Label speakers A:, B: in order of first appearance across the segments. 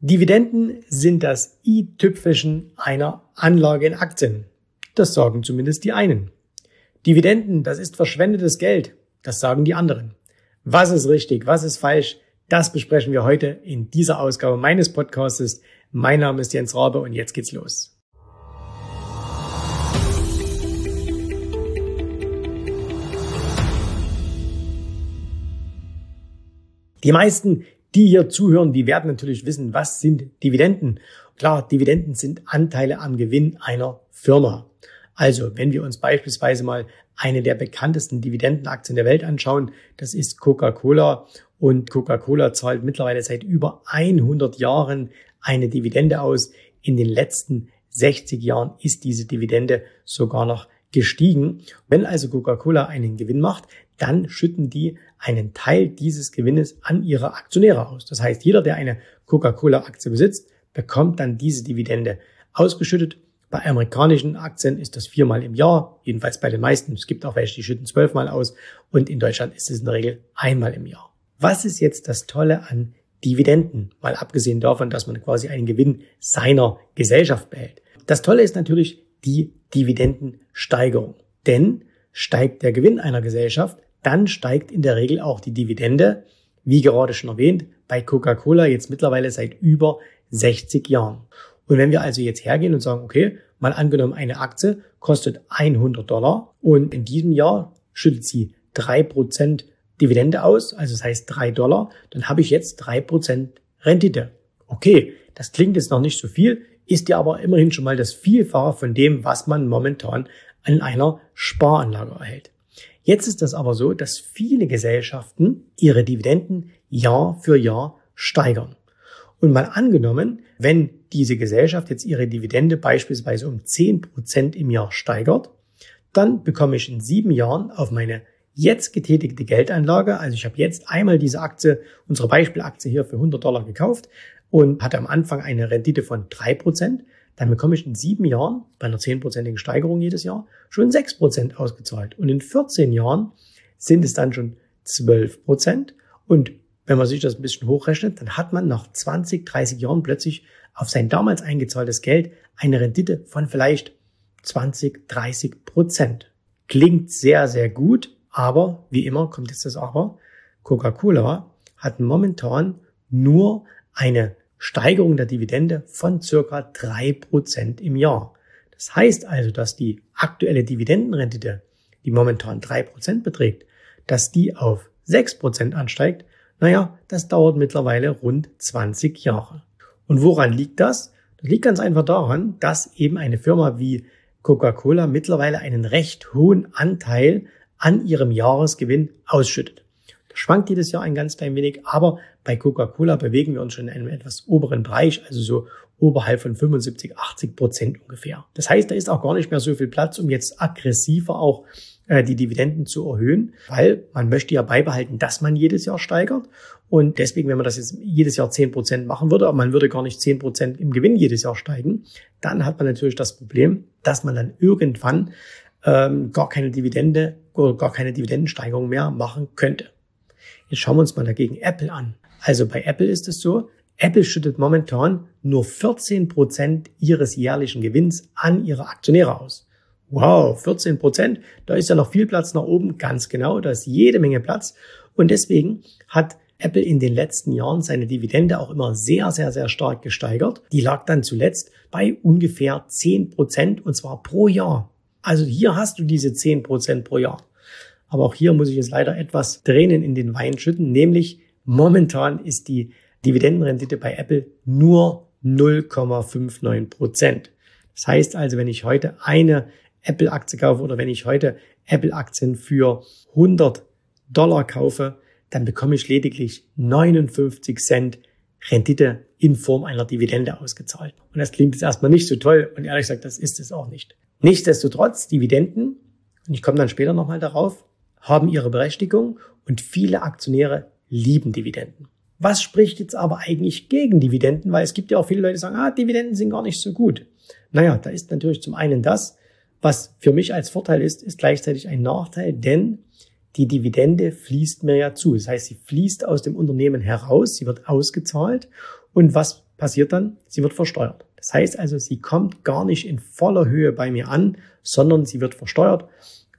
A: Dividenden sind das i-Tüpfelchen einer Anlage in Aktien. Das sagen zumindest die einen. Dividenden, das ist verschwendetes Geld. Das sagen die anderen. Was ist richtig, was ist falsch? Das besprechen wir heute in dieser Ausgabe meines Podcastes. Mein Name ist Jens Rabe und jetzt geht's los. Die meisten die hier zuhören, die werden natürlich wissen, was sind Dividenden. Klar, Dividenden sind Anteile am Gewinn einer Firma. Also, wenn wir uns beispielsweise mal eine der bekanntesten Dividendenaktien der Welt anschauen, das ist Coca-Cola. Und Coca-Cola zahlt mittlerweile seit über 100 Jahren eine Dividende aus. In den letzten 60 Jahren ist diese Dividende sogar noch gestiegen. Wenn also Coca-Cola einen Gewinn macht, dann schütten die einen Teil dieses Gewinnes an ihre Aktionäre aus. Das heißt, jeder, der eine Coca-Cola-Aktie besitzt, bekommt dann diese Dividende ausgeschüttet. Bei amerikanischen Aktien ist das viermal im Jahr, jedenfalls bei den meisten. Es gibt auch welche, die schütten zwölfmal aus. Und in Deutschland ist es in der Regel einmal im Jahr. Was ist jetzt das Tolle an Dividenden? Mal abgesehen davon, dass man quasi einen Gewinn seiner Gesellschaft behält. Das Tolle ist natürlich die Dividendensteigerung. Denn steigt der Gewinn einer Gesellschaft, dann steigt in der Regel auch die Dividende, wie gerade schon erwähnt, bei Coca-Cola jetzt mittlerweile seit über 60 Jahren. Und wenn wir also jetzt hergehen und sagen, okay, mal angenommen, eine Aktie kostet 100 Dollar und in diesem Jahr schüttet sie drei Prozent Dividende aus, also das heißt drei Dollar, dann habe ich jetzt drei Prozent Rendite. Okay, das klingt jetzt noch nicht so viel, ist ja aber immerhin schon mal das Vielfache von dem, was man momentan an einer Sparanlage erhält. Jetzt ist das aber so, dass viele Gesellschaften ihre Dividenden Jahr für Jahr steigern. Und mal angenommen, wenn diese Gesellschaft jetzt ihre Dividende beispielsweise um 10 Prozent im Jahr steigert, dann bekomme ich in sieben Jahren auf meine jetzt getätigte Geldanlage, also ich habe jetzt einmal diese Aktie, unsere Beispielaktie hier für 100 Dollar gekauft und hatte am Anfang eine Rendite von 3%, dann bekomme ich in sieben Jahren bei einer zehnprozentigen Steigerung jedes Jahr schon sechs Prozent ausgezahlt. Und in 14 Jahren sind es dann schon zwölf Prozent. Und wenn man sich das ein bisschen hochrechnet, dann hat man nach 20, 30 Jahren plötzlich auf sein damals eingezahltes Geld eine Rendite von vielleicht 20, 30 Prozent. Klingt sehr, sehr gut, aber wie immer kommt jetzt das Aber. Coca-Cola hat momentan nur eine Steigerung der Dividende von circa drei Prozent im Jahr. Das heißt also, dass die aktuelle Dividendenrendite, die momentan drei Prozent beträgt, dass die auf sechs Prozent ansteigt, naja, das dauert mittlerweile rund 20 Jahre. Und woran liegt das? Das liegt ganz einfach daran, dass eben eine Firma wie Coca-Cola mittlerweile einen recht hohen Anteil an ihrem Jahresgewinn ausschüttet schwankt jedes Jahr ein ganz klein wenig, aber bei Coca-Cola bewegen wir uns schon in einem etwas oberen Bereich, also so oberhalb von 75, 80 Prozent ungefähr. Das heißt, da ist auch gar nicht mehr so viel Platz, um jetzt aggressiver auch äh, die Dividenden zu erhöhen, weil man möchte ja beibehalten, dass man jedes Jahr steigert. Und deswegen, wenn man das jetzt jedes Jahr 10 Prozent machen würde, aber man würde gar nicht 10 Prozent im Gewinn jedes Jahr steigen, dann hat man natürlich das Problem, dass man dann irgendwann ähm, gar keine Dividende oder gar keine Dividendensteigerung mehr machen könnte. Jetzt schauen wir uns mal dagegen Apple an. Also bei Apple ist es so, Apple schüttet momentan nur 14 Prozent ihres jährlichen Gewinns an ihre Aktionäre aus. Wow, 14 Prozent, da ist ja noch viel Platz nach oben, ganz genau, da ist jede Menge Platz. Und deswegen hat Apple in den letzten Jahren seine Dividende auch immer sehr, sehr, sehr stark gesteigert. Die lag dann zuletzt bei ungefähr 10 Prozent und zwar pro Jahr. Also hier hast du diese 10 Prozent pro Jahr. Aber auch hier muss ich jetzt leider etwas Tränen in den Wein schütten, nämlich momentan ist die Dividendenrendite bei Apple nur 0,59 Prozent. Das heißt also, wenn ich heute eine Apple-Aktie kaufe oder wenn ich heute Apple-Aktien für 100 Dollar kaufe, dann bekomme ich lediglich 59 Cent Rendite in Form einer Dividende ausgezahlt. Und das klingt jetzt erstmal nicht so toll und ehrlich gesagt, das ist es auch nicht. Nichtsdestotrotz, Dividenden, und ich komme dann später nochmal darauf, haben ihre Berechtigung und viele Aktionäre lieben Dividenden. Was spricht jetzt aber eigentlich gegen Dividenden? Weil es gibt ja auch viele Leute, die sagen, ah, Dividenden sind gar nicht so gut. Naja, da ist natürlich zum einen das, was für mich als Vorteil ist, ist gleichzeitig ein Nachteil, denn die Dividende fließt mir ja zu. Das heißt, sie fließt aus dem Unternehmen heraus, sie wird ausgezahlt. Und was passiert dann? Sie wird versteuert. Das heißt also, sie kommt gar nicht in voller Höhe bei mir an, sondern sie wird versteuert.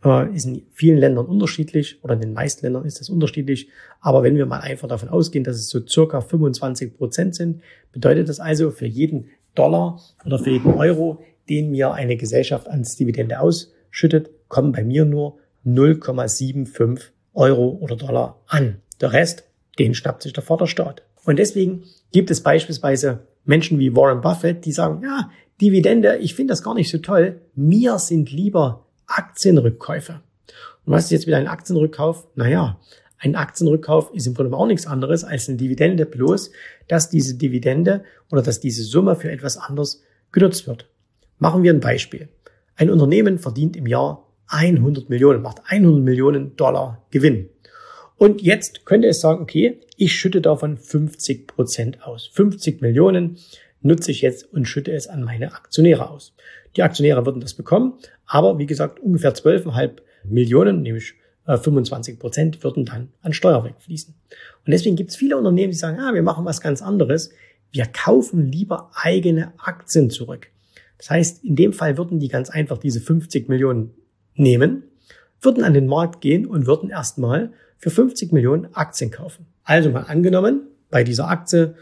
A: Äh, ist in vielen Ländern unterschiedlich oder in den meisten Ländern ist das unterschiedlich. Aber wenn wir mal einfach davon ausgehen, dass es so circa 25 Prozent sind, bedeutet das also für jeden Dollar oder für jeden Euro, den mir eine Gesellschaft als Dividende ausschüttet, kommen bei mir nur 0,75 Euro oder Dollar an. Der Rest, den schnappt sich der Vaterstaat. Und deswegen gibt es beispielsweise Menschen wie Warren Buffett, die sagen, ja, Dividende, ich finde das gar nicht so toll. Mir sind lieber Aktienrückkäufe. Und was ist jetzt wieder ein Aktienrückkauf? Naja, ein Aktienrückkauf ist im Grunde auch nichts anderes als eine Dividende, bloß dass diese Dividende oder dass diese Summe für etwas anderes genutzt wird. Machen wir ein Beispiel. Ein Unternehmen verdient im Jahr 100 Millionen, macht 100 Millionen Dollar Gewinn. Und jetzt könnte es sagen, okay, ich schütte davon 50 Prozent aus. 50 Millionen nutze ich jetzt und schütte es an meine Aktionäre aus. Die Aktionäre würden das bekommen, aber wie gesagt, ungefähr 12,5 Millionen, nämlich 25 äh, Prozent, würden dann an Steuer wegfließen. Und deswegen gibt es viele Unternehmen, die sagen, ah, wir machen was ganz anderes. Wir kaufen lieber eigene Aktien zurück. Das heißt, in dem Fall würden die ganz einfach diese 50 Millionen nehmen, würden an den Markt gehen und würden erstmal für 50 Millionen Aktien kaufen. Also mal angenommen, bei dieser Aktie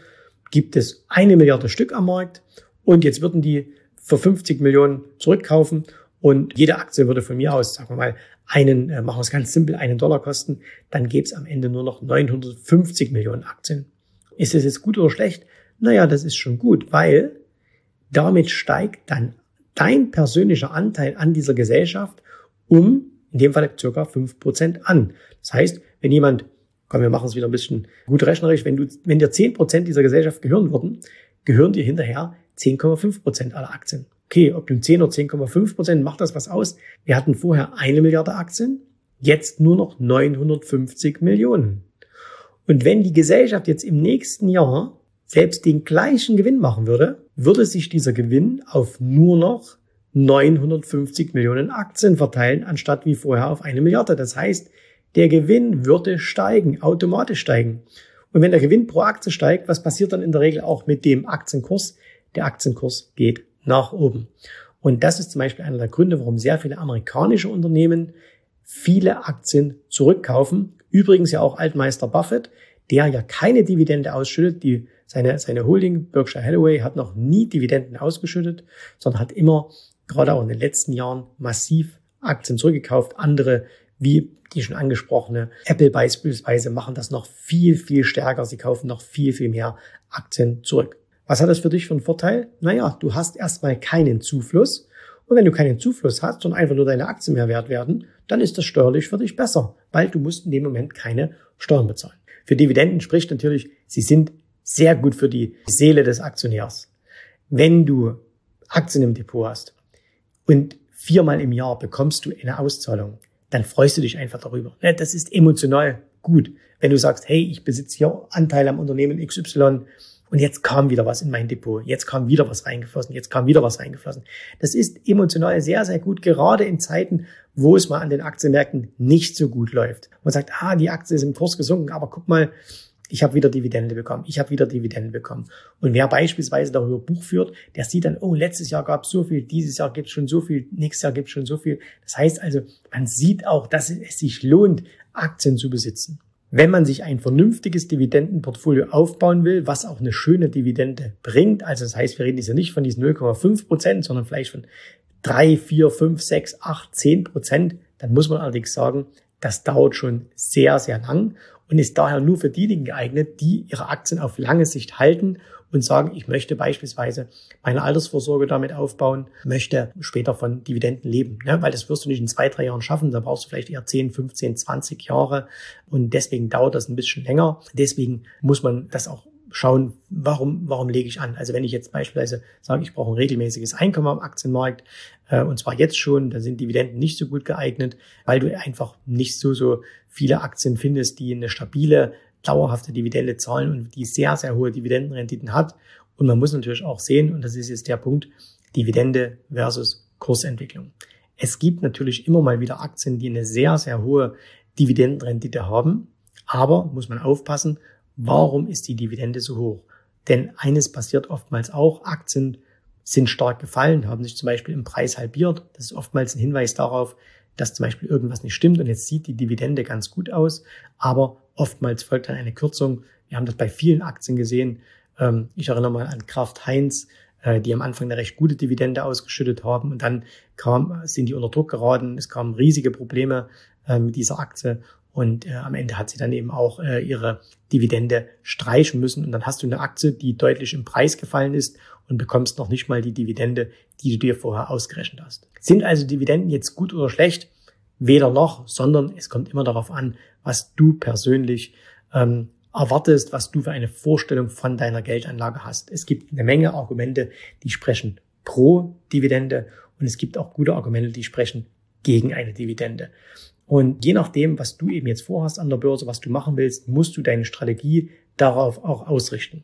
A: gibt es eine Milliarde Stück am Markt und jetzt würden die für 50 Millionen zurückkaufen und jede Aktie würde von mir aus, sagen wir mal, einen, äh, machen wir es ganz simpel, einen Dollar kosten, dann gäbe es am Ende nur noch 950 Millionen Aktien. Ist es jetzt gut oder schlecht? Naja, das ist schon gut, weil damit steigt dann dein persönlicher Anteil an dieser Gesellschaft um, in dem Fall circa fünf Prozent an. Das heißt, wenn jemand, komm, wir machen es wieder ein bisschen gut rechnerisch, wenn du, wenn dir zehn Prozent dieser Gesellschaft gehören würden, gehören dir hinterher 10,5 Prozent aller Aktien. Okay, ob du 10 oder 10,5 Prozent, macht das was aus? Wir hatten vorher eine Milliarde Aktien, jetzt nur noch 950 Millionen. Und wenn die Gesellschaft jetzt im nächsten Jahr selbst den gleichen Gewinn machen würde, würde sich dieser Gewinn auf nur noch 950 Millionen Aktien verteilen, anstatt wie vorher auf eine Milliarde. Das heißt, der Gewinn würde steigen, automatisch steigen. Und wenn der Gewinn pro Aktie steigt, was passiert dann in der Regel auch mit dem Aktienkurs? Der Aktienkurs geht nach oben. Und das ist zum Beispiel einer der Gründe, warum sehr viele amerikanische Unternehmen viele Aktien zurückkaufen. Übrigens ja auch Altmeister Buffett, der ja keine Dividende ausschüttet. Die, seine, seine Holding Berkshire Hathaway hat noch nie Dividenden ausgeschüttet, sondern hat immer, gerade auch in den letzten Jahren, massiv Aktien zurückgekauft. Andere, wie die schon angesprochene Apple beispielsweise, machen das noch viel, viel stärker. Sie kaufen noch viel, viel mehr Aktien zurück. Was hat das für dich für einen Vorteil? Naja, du hast erstmal keinen Zufluss. Und wenn du keinen Zufluss hast und einfach nur deine Aktien mehr wert werden, dann ist das steuerlich für dich besser, weil du musst in dem Moment keine Steuern bezahlen. Für Dividenden spricht natürlich, sie sind sehr gut für die Seele des Aktionärs. Wenn du Aktien im Depot hast und viermal im Jahr bekommst du eine Auszahlung, dann freust du dich einfach darüber. Ne, das ist emotional gut. Wenn du sagst, hey, ich besitze hier Anteile am Unternehmen XY und jetzt kam wieder was in mein Depot, jetzt kam wieder was reingeflossen, jetzt kam wieder was reingeflossen. Das ist emotional sehr, sehr gut, gerade in Zeiten, wo es mal an den Aktienmärkten nicht so gut läuft. Man sagt, ah, die Aktie ist im Kurs gesunken, aber guck mal, ich habe wieder Dividende bekommen, ich habe wieder Dividende bekommen. Und wer beispielsweise darüber Buch führt, der sieht dann, oh, letztes Jahr gab es so viel, dieses Jahr gibt es schon so viel, nächstes Jahr gibt es schon so viel. Das heißt also, man sieht auch, dass es sich lohnt, Aktien zu besitzen. Wenn man sich ein vernünftiges Dividendenportfolio aufbauen will, was auch eine schöne Dividende bringt, also das heißt, wir reden jetzt ja nicht von diesen 0,5 Prozent, sondern vielleicht von 3, 4, 5, 6, 8, 10 Prozent, dann muss man allerdings sagen, das dauert schon sehr, sehr lang und ist daher nur für diejenigen geeignet, die ihre Aktien auf lange Sicht halten und sagen, ich möchte beispielsweise meine Altersvorsorge damit aufbauen, möchte später von Dividenden leben. Ne? Weil das wirst du nicht in zwei, drei Jahren schaffen, da brauchst du vielleicht eher 10, 15, 20 Jahre und deswegen dauert das ein bisschen länger. Deswegen muss man das auch schauen, warum, warum lege ich an. Also wenn ich jetzt beispielsweise sage, ich brauche ein regelmäßiges Einkommen am Aktienmarkt, äh, und zwar jetzt schon, dann sind Dividenden nicht so gut geeignet, weil du einfach nicht so, so viele Aktien findest, die eine stabile dauerhafte Dividende zahlen und die sehr, sehr hohe Dividendenrenditen hat. Und man muss natürlich auch sehen, und das ist jetzt der Punkt, Dividende versus Kursentwicklung. Es gibt natürlich immer mal wieder Aktien, die eine sehr, sehr hohe Dividendenrendite haben. Aber muss man aufpassen, warum ist die Dividende so hoch? Denn eines passiert oftmals auch, Aktien sind stark gefallen, haben sich zum Beispiel im Preis halbiert. Das ist oftmals ein Hinweis darauf, dass zum Beispiel irgendwas nicht stimmt und jetzt sieht die Dividende ganz gut aus, aber oftmals folgt dann eine Kürzung. Wir haben das bei vielen Aktien gesehen. Ähm, ich erinnere mal an Kraft Heinz, äh, die am Anfang eine recht gute Dividende ausgeschüttet haben und dann kam, sind die unter Druck geraten. Es kamen riesige Probleme äh, mit dieser Aktie und äh, am Ende hat sie dann eben auch ihre Dividende streichen müssen. Und dann hast du eine Aktie, die deutlich im Preis gefallen ist und bekommst noch nicht mal die Dividende, die du dir vorher ausgerechnet hast. Sind also Dividenden jetzt gut oder schlecht? Weder noch, sondern es kommt immer darauf an, was du persönlich ähm, erwartest, was du für eine Vorstellung von deiner Geldanlage hast. Es gibt eine Menge Argumente, die sprechen pro Dividende und es gibt auch gute Argumente, die sprechen gegen eine Dividende. Und je nachdem, was du eben jetzt vorhast an der Börse, was du machen willst, musst du deine Strategie darauf auch ausrichten.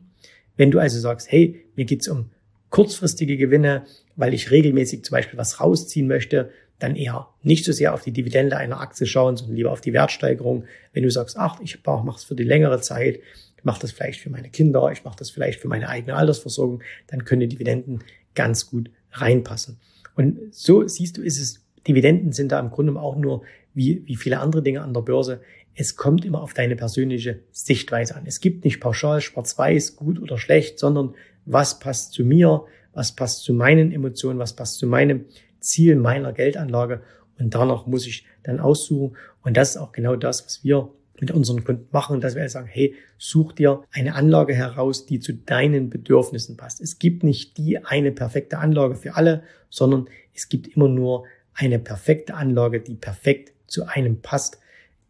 A: Wenn du also sagst, hey, mir geht's um kurzfristige Gewinne, weil ich regelmäßig zum Beispiel was rausziehen möchte, dann eher nicht so sehr auf die Dividende einer Aktie schauen, sondern lieber auf die Wertsteigerung. Wenn du sagst, ach, ich mache es für die längere Zeit, ich mache das vielleicht für meine Kinder, ich mache das vielleicht für meine eigene Altersversorgung, dann können Dividenden ganz gut reinpassen. Und so siehst du, ist es, Dividenden sind da im Grunde auch nur wie, wie viele andere Dinge an der Börse, es kommt immer auf deine persönliche Sichtweise an. Es gibt nicht pauschal schwarz-weiß, gut oder schlecht, sondern was passt zu mir, was passt zu meinen Emotionen, was passt zu meinem Ziel meiner Geldanlage und danach muss ich dann aussuchen. Und das ist auch genau das, was wir mit unseren Kunden machen, dass wir sagen, hey, such dir eine Anlage heraus, die zu deinen Bedürfnissen passt. Es gibt nicht die eine perfekte Anlage für alle, sondern es gibt immer nur eine perfekte Anlage, die perfekt zu einem passt,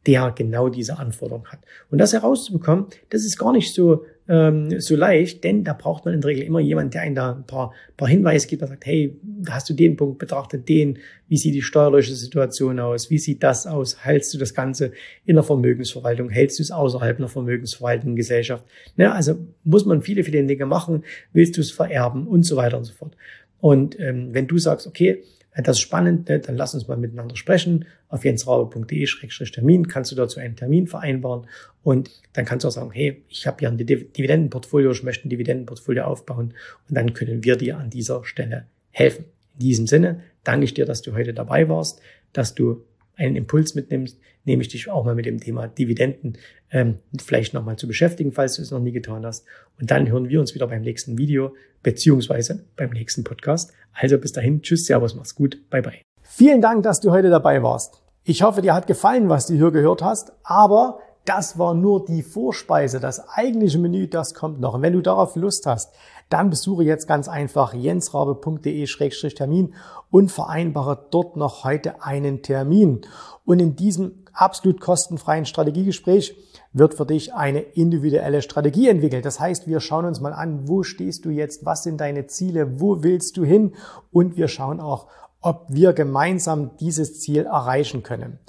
A: der genau diese Anforderung hat. Und das herauszubekommen, das ist gar nicht so ähm, so leicht, denn da braucht man in der Regel immer jemand, der einen da ein paar, paar Hinweise gibt, der sagt, hey, hast du den Punkt betrachtet, den, wie sieht die steuerliche Situation aus, wie sieht das aus, hältst du das Ganze in der Vermögensverwaltung, hältst du es außerhalb einer vermögensverwaltenden Gesellschaft. Ne, also muss man viele, viele Dinge machen, willst du es vererben? Und so weiter und so fort. Und ähm, wenn du sagst, okay, das ist spannend, ne? dann lass uns mal miteinander sprechen. Auf jensraube.de-termin kannst du dazu einen Termin vereinbaren und dann kannst du auch sagen, hey, ich habe hier ein Dividendenportfolio, ich möchte ein Dividendenportfolio aufbauen und dann können wir dir an dieser Stelle helfen. In diesem Sinne danke ich dir, dass du heute dabei warst, dass du einen Impuls mitnimmst, nehme ich dich auch mal mit dem Thema Dividenden ähm, vielleicht nochmal zu beschäftigen, falls du es noch nie getan hast. Und dann hören wir uns wieder beim nächsten Video beziehungsweise beim nächsten Podcast. Also bis dahin, tschüss, servus, mach's gut, bye bye. Vielen Dank, dass du heute dabei warst. Ich hoffe, dir hat gefallen, was du hier gehört hast, aber das war nur die Vorspeise. Das eigentliche Menü, das kommt noch. Und wenn du darauf Lust hast, dann besuche jetzt ganz einfach jensrabe.de-termin und vereinbare dort noch heute einen Termin. Und in diesem absolut kostenfreien Strategiegespräch wird für dich eine individuelle Strategie entwickelt. Das heißt, wir schauen uns mal an, wo stehst du jetzt, was sind deine Ziele, wo willst du hin und wir schauen auch, ob wir gemeinsam dieses Ziel erreichen können.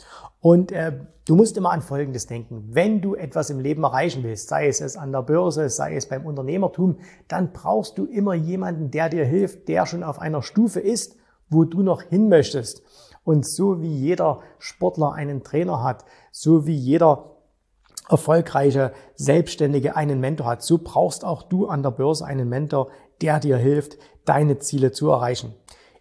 A: Und äh, du musst immer an Folgendes denken. Wenn du etwas im Leben erreichen willst, sei es es an der Börse, sei es beim Unternehmertum, dann brauchst du immer jemanden, der dir hilft, der schon auf einer Stufe ist, wo du noch hin möchtest. Und so wie jeder Sportler einen Trainer hat, so wie jeder erfolgreiche Selbstständige einen Mentor hat, so brauchst auch du an der Börse einen Mentor, der dir hilft, deine Ziele zu erreichen.